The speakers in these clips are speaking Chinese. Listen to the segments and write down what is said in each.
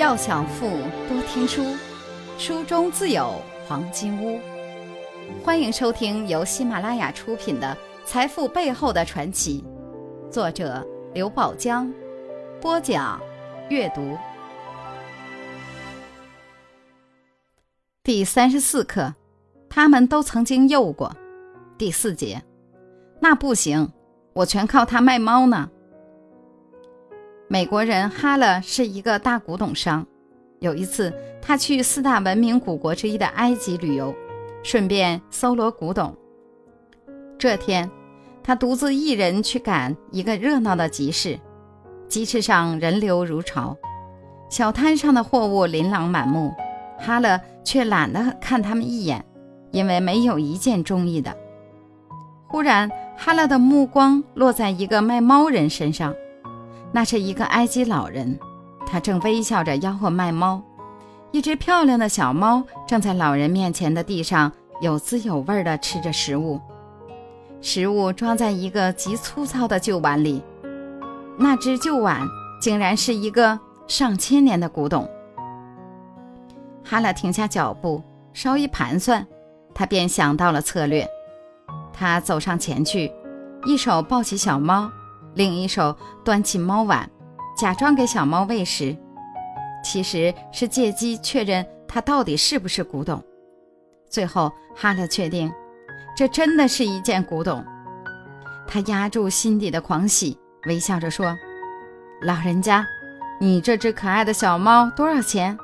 要想富，多听书，书中自有黄金屋。欢迎收听由喜马拉雅出品的《财富背后的传奇》，作者刘宝江，播讲阅读。第三十四课，他们都曾经诱过。第四节，那不行，我全靠他卖猫呢。美国人哈勒是一个大古董商。有一次，他去四大文明古国之一的埃及旅游，顺便搜罗古董。这天，他独自一人去赶一个热闹的集市。集市上人流如潮，小摊上的货物琳琅满目，哈勒却懒得看他们一眼，因为没有一件中意的。忽然，哈勒的目光落在一个卖猫人身上。那是一个埃及老人，他正微笑着吆喝卖猫。一只漂亮的小猫正在老人面前的地上有滋有味地吃着食物，食物装在一个极粗糙的旧碗里。那只旧碗竟然是一个上千年的古董。哈拉停下脚步，稍一盘算，他便想到了策略。他走上前去，一手抱起小猫。另一手端起猫碗，假装给小猫喂食，其实是借机确认它到底是不是古董。最后，哈勒确定，这真的是一件古董。他压住心底的狂喜，微笑着说：“老人家，你这只可爱的小猫多少钱？”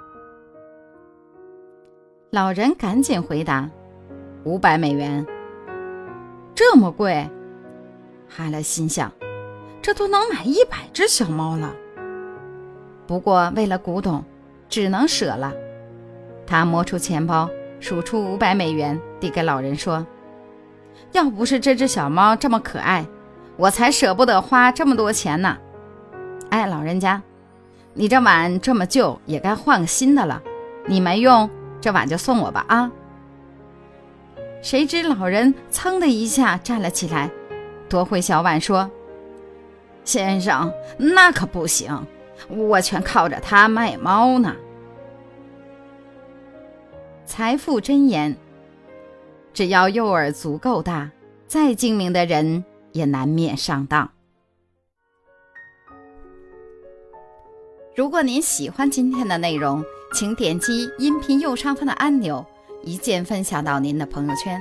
老人赶紧回答：“五百美元。”这么贵？哈勒心想。这都能买一百只小猫了。不过为了古董，只能舍了。他摸出钱包，数出五百美元，递给老人说：“要不是这只小猫这么可爱，我才舍不得花这么多钱呢。”哎，老人家，你这碗这么旧，也该换个新的了。你没用，这碗就送我吧。啊！谁知老人噌的一下站了起来，夺回小碗说。先生，那可不行，我全靠着它卖猫呢。财富箴言：只要诱饵足够大，再精明的人也难免上当。如果您喜欢今天的内容，请点击音频右上方的按钮，一键分享到您的朋友圈。